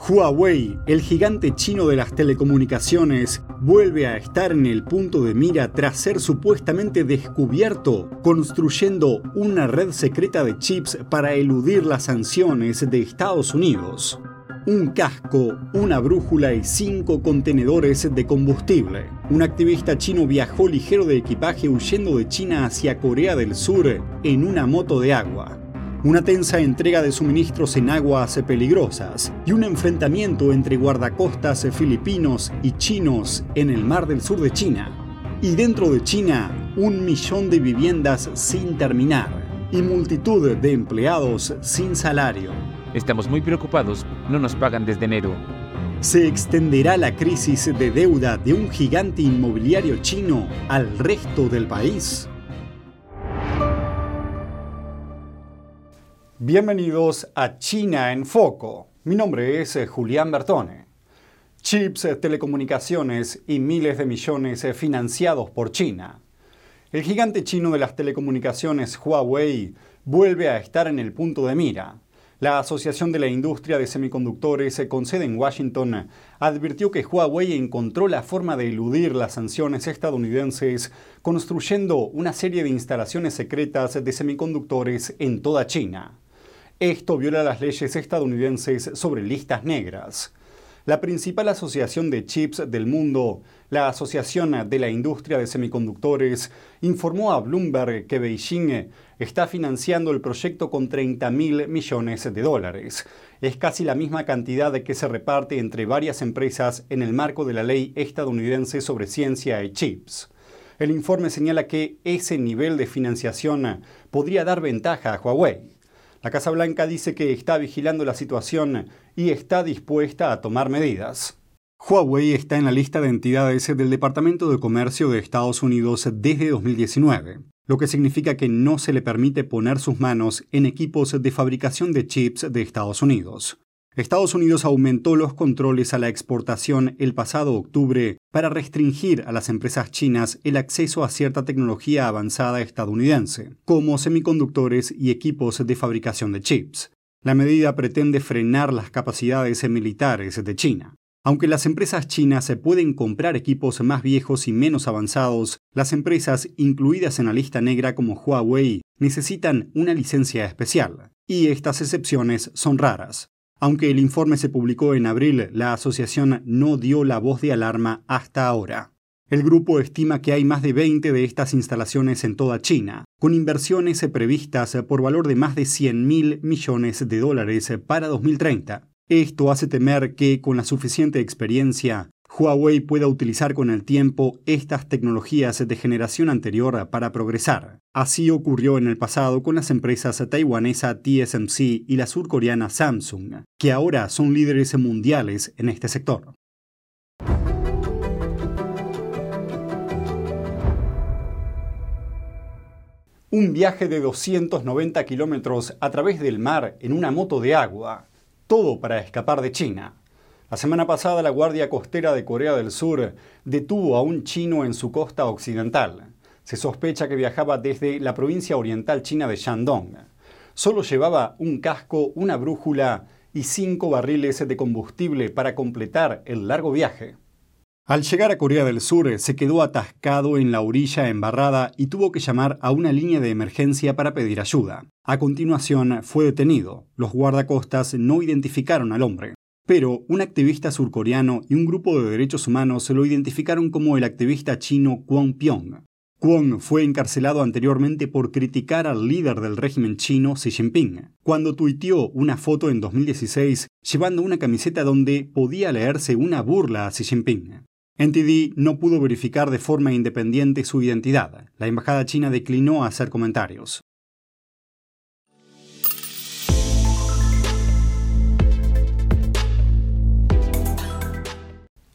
Huawei, el gigante chino de las telecomunicaciones, vuelve a estar en el punto de mira tras ser supuestamente descubierto construyendo una red secreta de chips para eludir las sanciones de Estados Unidos. Un casco, una brújula y cinco contenedores de combustible. Un activista chino viajó ligero de equipaje huyendo de China hacia Corea del Sur en una moto de agua una tensa entrega de suministros en aguas peligrosas y un enfrentamiento entre guardacostas filipinos y chinos en el mar del sur de China. Y dentro de China, un millón de viviendas sin terminar y multitud de empleados sin salario. Estamos muy preocupados, no nos pagan desde enero. ¿Se extenderá la crisis de deuda de un gigante inmobiliario chino al resto del país? Bienvenidos a China en Foco. Mi nombre es eh, Julián Bertone. Chips, eh, telecomunicaciones y miles de millones eh, financiados por China. El gigante chino de las telecomunicaciones Huawei vuelve a estar en el punto de mira. La Asociación de la Industria de Semiconductores con sede en Washington advirtió que Huawei encontró la forma de eludir las sanciones estadounidenses construyendo una serie de instalaciones secretas de semiconductores en toda China. Esto viola las leyes estadounidenses sobre listas negras. La principal asociación de chips del mundo, la Asociación de la Industria de Semiconductores, informó a Bloomberg que Beijing está financiando el proyecto con 30 mil millones de dólares. Es casi la misma cantidad que se reparte entre varias empresas en el marco de la ley estadounidense sobre ciencia y chips. El informe señala que ese nivel de financiación podría dar ventaja a Huawei. La Casa Blanca dice que está vigilando la situación y está dispuesta a tomar medidas. Huawei está en la lista de entidades del Departamento de Comercio de Estados Unidos desde 2019, lo que significa que no se le permite poner sus manos en equipos de fabricación de chips de Estados Unidos. Estados Unidos aumentó los controles a la exportación el pasado octubre para restringir a las empresas chinas el acceso a cierta tecnología avanzada estadounidense, como semiconductores y equipos de fabricación de chips. La medida pretende frenar las capacidades militares de China. Aunque las empresas chinas se pueden comprar equipos más viejos y menos avanzados, las empresas incluidas en la lista negra como Huawei necesitan una licencia especial, y estas excepciones son raras. Aunque el informe se publicó en abril, la asociación no dio la voz de alarma hasta ahora. El grupo estima que hay más de 20 de estas instalaciones en toda China, con inversiones previstas por valor de más de 100 mil millones de dólares para 2030. Esto hace temer que, con la suficiente experiencia, Huawei pueda utilizar con el tiempo estas tecnologías de generación anterior para progresar. Así ocurrió en el pasado con las empresas taiwanesa TSMC y la surcoreana Samsung, que ahora son líderes mundiales en este sector. Un viaje de 290 kilómetros a través del mar en una moto de agua, todo para escapar de China. La semana pasada la Guardia Costera de Corea del Sur detuvo a un chino en su costa occidental. Se sospecha que viajaba desde la provincia oriental china de Shandong. Solo llevaba un casco, una brújula y cinco barriles de combustible para completar el largo viaje. Al llegar a Corea del Sur se quedó atascado en la orilla embarrada y tuvo que llamar a una línea de emergencia para pedir ayuda. A continuación fue detenido. Los guardacostas no identificaron al hombre. Pero un activista surcoreano y un grupo de derechos humanos se lo identificaron como el activista chino Kwon Pyong. Kwon fue encarcelado anteriormente por criticar al líder del régimen chino Xi Jinping, cuando tuiteó una foto en 2016 llevando una camiseta donde podía leerse una burla a Xi Jinping. NTD no pudo verificar de forma independiente su identidad. La embajada china declinó hacer comentarios.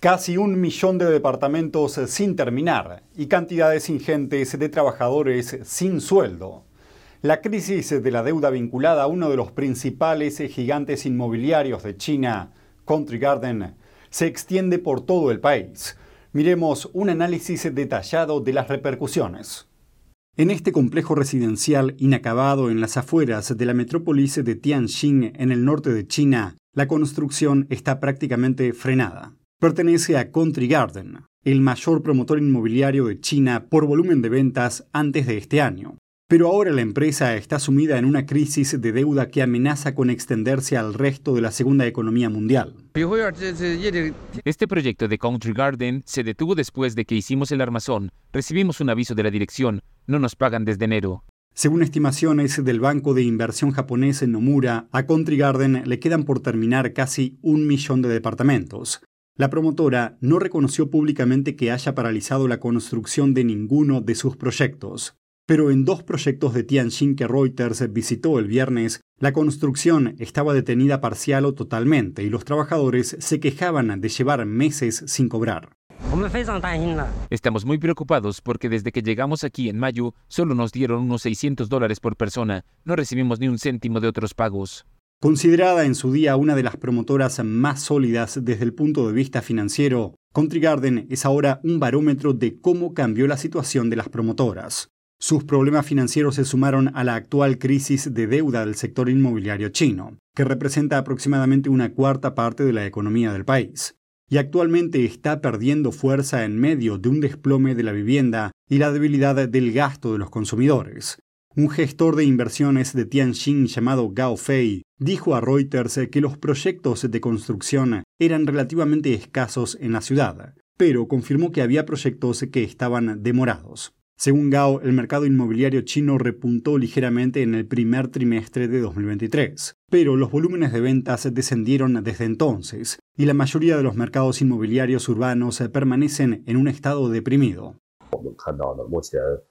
Casi un millón de departamentos sin terminar y cantidades ingentes de trabajadores sin sueldo. La crisis de la deuda vinculada a uno de los principales gigantes inmobiliarios de China, Country Garden, se extiende por todo el país. Miremos un análisis detallado de las repercusiones. En este complejo residencial inacabado en las afueras de la metrópolis de Tianjin en el norte de China, la construcción está prácticamente frenada. Pertenece a Country Garden, el mayor promotor inmobiliario de China por volumen de ventas antes de este año. Pero ahora la empresa está sumida en una crisis de deuda que amenaza con extenderse al resto de la segunda economía mundial. Este proyecto de Country Garden se detuvo después de que hicimos el armazón. Recibimos un aviso de la dirección. No nos pagan desde enero. Según estimaciones del banco de inversión japonés Nomura, a Country Garden le quedan por terminar casi un millón de departamentos. La promotora no reconoció públicamente que haya paralizado la construcción de ninguno de sus proyectos. Pero en dos proyectos de Tianjin que Reuters visitó el viernes, la construcción estaba detenida parcial o totalmente y los trabajadores se quejaban de llevar meses sin cobrar. Estamos muy preocupados porque desde que llegamos aquí en mayo solo nos dieron unos 600 dólares por persona. No recibimos ni un céntimo de otros pagos. Considerada en su día una de las promotoras más sólidas desde el punto de vista financiero, Country Garden es ahora un barómetro de cómo cambió la situación de las promotoras. Sus problemas financieros se sumaron a la actual crisis de deuda del sector inmobiliario chino, que representa aproximadamente una cuarta parte de la economía del país, y actualmente está perdiendo fuerza en medio de un desplome de la vivienda y la debilidad del gasto de los consumidores. Un gestor de inversiones de Tianjin llamado Gao Fei dijo a Reuters que los proyectos de construcción eran relativamente escasos en la ciudad, pero confirmó que había proyectos que estaban demorados. Según Gao, el mercado inmobiliario chino repuntó ligeramente en el primer trimestre de 2023, pero los volúmenes de ventas descendieron desde entonces, y la mayoría de los mercados inmobiliarios urbanos permanecen en un estado deprimido.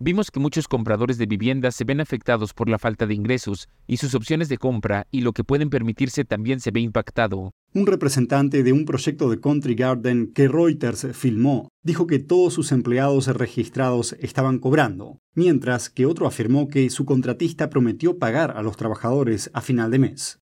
Vimos que muchos compradores de viviendas se ven afectados por la falta de ingresos y sus opciones de compra y lo que pueden permitirse también se ve impactado. Un representante de un proyecto de Country Garden que Reuters filmó dijo que todos sus empleados registrados estaban cobrando, mientras que otro afirmó que su contratista prometió pagar a los trabajadores a final de mes.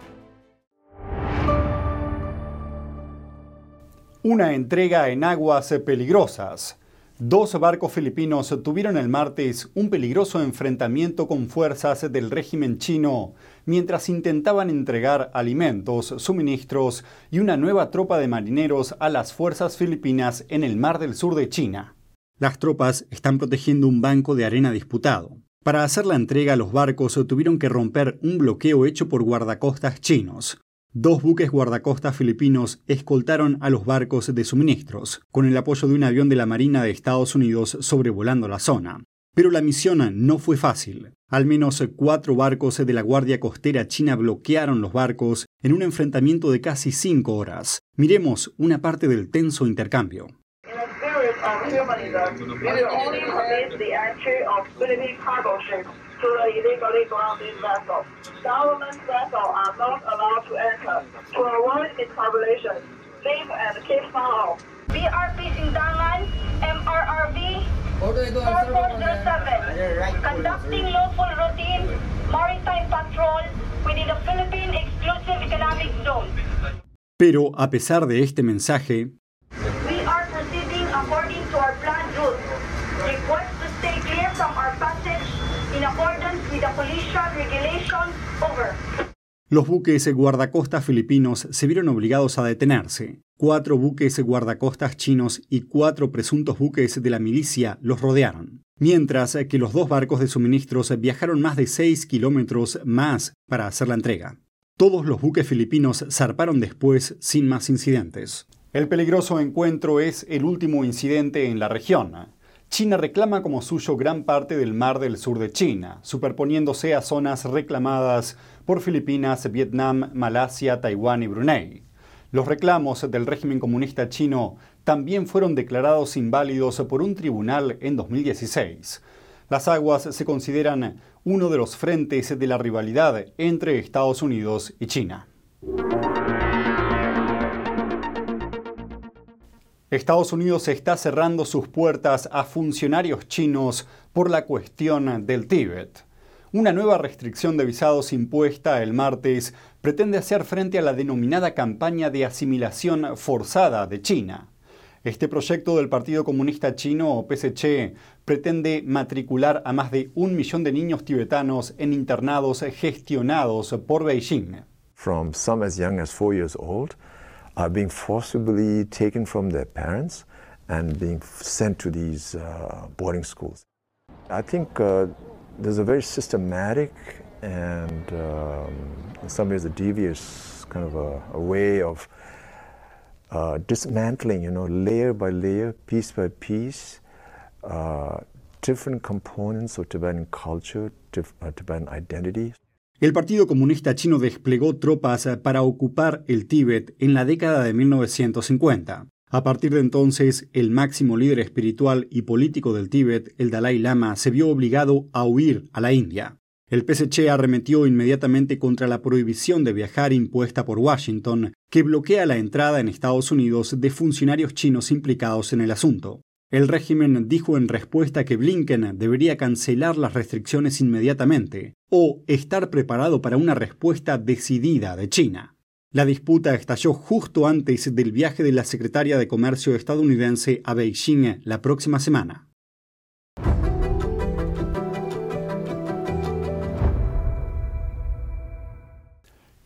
Una entrega en aguas peligrosas. Dos barcos filipinos tuvieron el martes un peligroso enfrentamiento con fuerzas del régimen chino mientras intentaban entregar alimentos, suministros y una nueva tropa de marineros a las fuerzas filipinas en el mar del sur de China. Las tropas están protegiendo un banco de arena disputado. Para hacer la entrega, los barcos tuvieron que romper un bloqueo hecho por guardacostas chinos. Dos buques guardacostas filipinos escoltaron a los barcos de suministros, con el apoyo de un avión de la Marina de Estados Unidos sobrevolando la zona. Pero la misión no fue fácil. Al menos cuatro barcos de la Guardia Costera China bloquearon los barcos en un enfrentamiento de casi cinco horas. Miremos una parte del tenso intercambio. To the illegally grounded vessels. Government are not allowed to enter. To avoid miscalculation, leave and keep follow. BRP Sindangan, MRRV 4407, conducting lawful routine maritime patrol within the Philippine Exclusive Economic Zone. Pero a pesar de este mensaje, los buques guardacostas filipinos se vieron obligados a detenerse. Cuatro buques guardacostas chinos y cuatro presuntos buques de la milicia los rodearon, mientras que los dos barcos de suministros viajaron más de 6 kilómetros más para hacer la entrega. Todos los buques filipinos zarparon después sin más incidentes. El peligroso encuentro es el último incidente en la región. China reclama como suyo gran parte del mar del sur de China, superponiéndose a zonas reclamadas por Filipinas, Vietnam, Malasia, Taiwán y Brunei. Los reclamos del régimen comunista chino también fueron declarados inválidos por un tribunal en 2016. Las aguas se consideran uno de los frentes de la rivalidad entre Estados Unidos y China. Estados Unidos está cerrando sus puertas a funcionarios chinos por la cuestión del Tíbet. Una nueva restricción de visados impuesta el martes pretende hacer frente a la denominada campaña de asimilación forzada de China. Este proyecto del Partido Comunista Chino, o PSC, pretende matricular a más de un millón de niños tibetanos en internados gestionados por Beijing. From some as young as four years old, are being forcibly taken from their parents and being sent to these uh, boarding schools. I think uh, there's a very systematic and um, in some ways a devious kind of a, a way of uh, dismantling, you know, layer by layer, piece by piece, uh, different components of Tibetan culture, uh, Tibetan identity. El Partido Comunista Chino desplegó tropas para ocupar el Tíbet en la década de 1950. A partir de entonces, el máximo líder espiritual y político del Tíbet, el Dalai Lama, se vio obligado a huir a la India. El PSC arremetió inmediatamente contra la prohibición de viajar impuesta por Washington, que bloquea la entrada en Estados Unidos de funcionarios chinos implicados en el asunto. El régimen dijo en respuesta que Blinken debería cancelar las restricciones inmediatamente o estar preparado para una respuesta decidida de China. La disputa estalló justo antes del viaje de la secretaria de Comercio estadounidense a Beijing la próxima semana.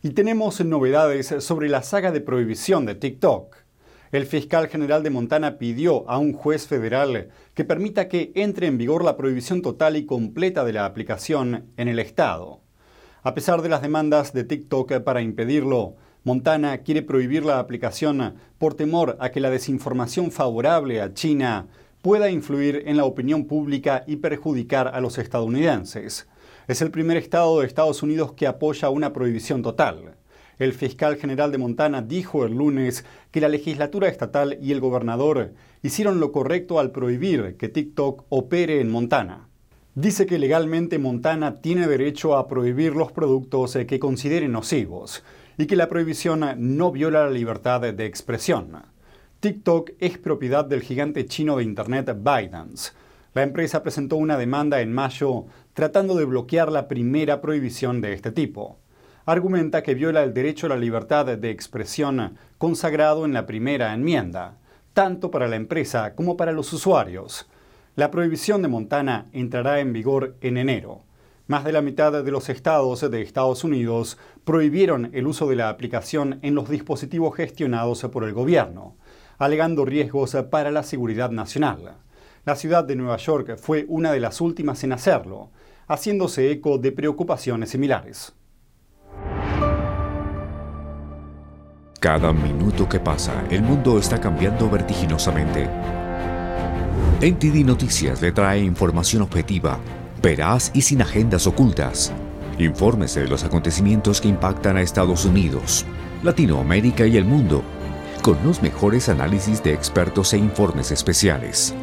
Y tenemos novedades sobre la saga de prohibición de TikTok el fiscal general de Montana pidió a un juez federal que permita que entre en vigor la prohibición total y completa de la aplicación en el estado. A pesar de las demandas de TikTok para impedirlo, Montana quiere prohibir la aplicación por temor a que la desinformación favorable a China pueda influir en la opinión pública y perjudicar a los estadounidenses. Es el primer estado de Estados Unidos que apoya una prohibición total. El fiscal general de Montana dijo el lunes que la legislatura estatal y el gobernador hicieron lo correcto al prohibir que TikTok opere en Montana. Dice que legalmente Montana tiene derecho a prohibir los productos que considere nocivos y que la prohibición no viola la libertad de expresión. TikTok es propiedad del gigante chino de Internet ByteDance. La empresa presentó una demanda en mayo tratando de bloquear la primera prohibición de este tipo argumenta que viola el derecho a la libertad de expresión consagrado en la primera enmienda, tanto para la empresa como para los usuarios. La prohibición de Montana entrará en vigor en enero. Más de la mitad de los estados de Estados Unidos prohibieron el uso de la aplicación en los dispositivos gestionados por el gobierno, alegando riesgos para la seguridad nacional. La ciudad de Nueva York fue una de las últimas en hacerlo, haciéndose eco de preocupaciones similares. Cada minuto que pasa, el mundo está cambiando vertiginosamente. NTD Noticias le trae información objetiva, veraz y sin agendas ocultas. Infórmese de los acontecimientos que impactan a Estados Unidos, Latinoamérica y el mundo, con los mejores análisis de expertos e informes especiales.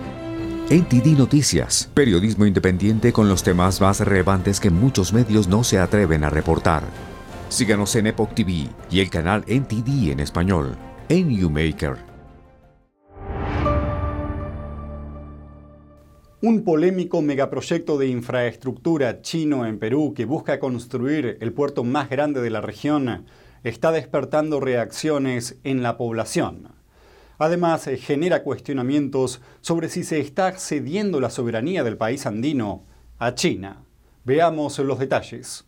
NTD Noticias, periodismo independiente con los temas más relevantes que muchos medios no se atreven a reportar. Síganos en Epoch TV y el canal NTD en español, en YouMaker. Un polémico megaproyecto de infraestructura chino en Perú que busca construir el puerto más grande de la región está despertando reacciones en la población. Además, genera cuestionamientos sobre si se está cediendo la soberanía del país andino a China. Veamos los detalles.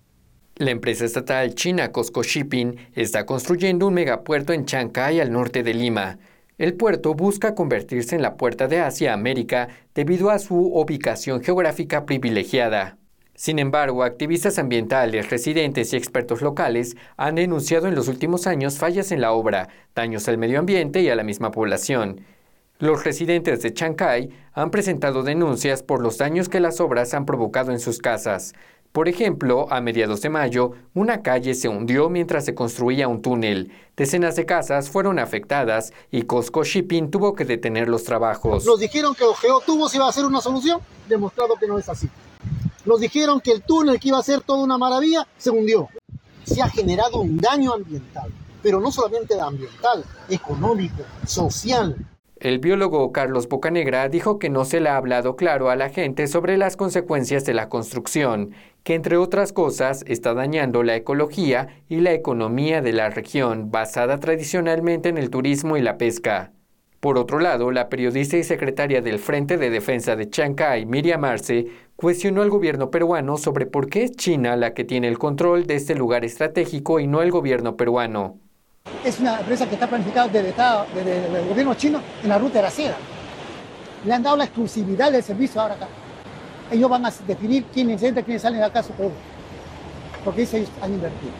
La empresa estatal china Costco Shipping está construyendo un megapuerto en Chancay al norte de Lima. El puerto busca convertirse en la puerta de Asia América debido a su ubicación geográfica privilegiada. Sin embargo, activistas ambientales, residentes y expertos locales han denunciado en los últimos años fallas en la obra, daños al medio ambiente y a la misma población. Los residentes de Chancay han presentado denuncias por los daños que las obras han provocado en sus casas. Por ejemplo, a mediados de mayo, una calle se hundió mientras se construía un túnel. Decenas de casas fueron afectadas y Costco Shipping tuvo que detener los trabajos. Nos dijeron que los geotubos iba a ser una solución, demostrado que no es así. Nos dijeron que el túnel que iba a ser toda una maravilla se hundió. Se ha generado un daño ambiental, pero no solamente ambiental, económico, social. El biólogo Carlos Bocanegra dijo que no se le ha hablado claro a la gente sobre las consecuencias de la construcción, que entre otras cosas está dañando la ecología y la economía de la región, basada tradicionalmente en el turismo y la pesca. Por otro lado, la periodista y secretaria del Frente de Defensa de Chancay, Miriam Arce, cuestionó al gobierno peruano sobre por qué es China la que tiene el control de este lugar estratégico y no el gobierno peruano es una empresa que está planificada desde, el gobierno chino en la ruta de la seda. Le han dado la exclusividad del servicio ahora acá. Ellos van a definir quiénes entran, quiénes salen de acá su producto. Porque ellos han invertido.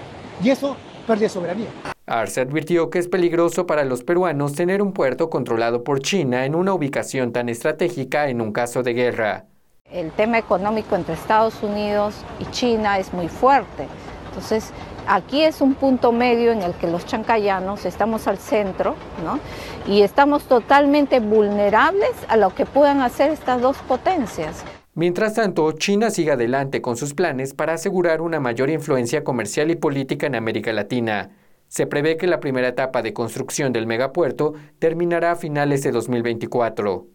Y eso pierde soberanía. Arce advirtió que es peligroso para los peruanos tener un puerto controlado por China en una ubicación tan estratégica en un caso de guerra. El tema económico entre Estados Unidos y China es muy fuerte. Entonces, Aquí es un punto medio en el que los chancayanos estamos al centro ¿no? y estamos totalmente vulnerables a lo que puedan hacer estas dos potencias. Mientras tanto, China sigue adelante con sus planes para asegurar una mayor influencia comercial y política en América Latina. Se prevé que la primera etapa de construcción del megapuerto terminará a finales de 2024.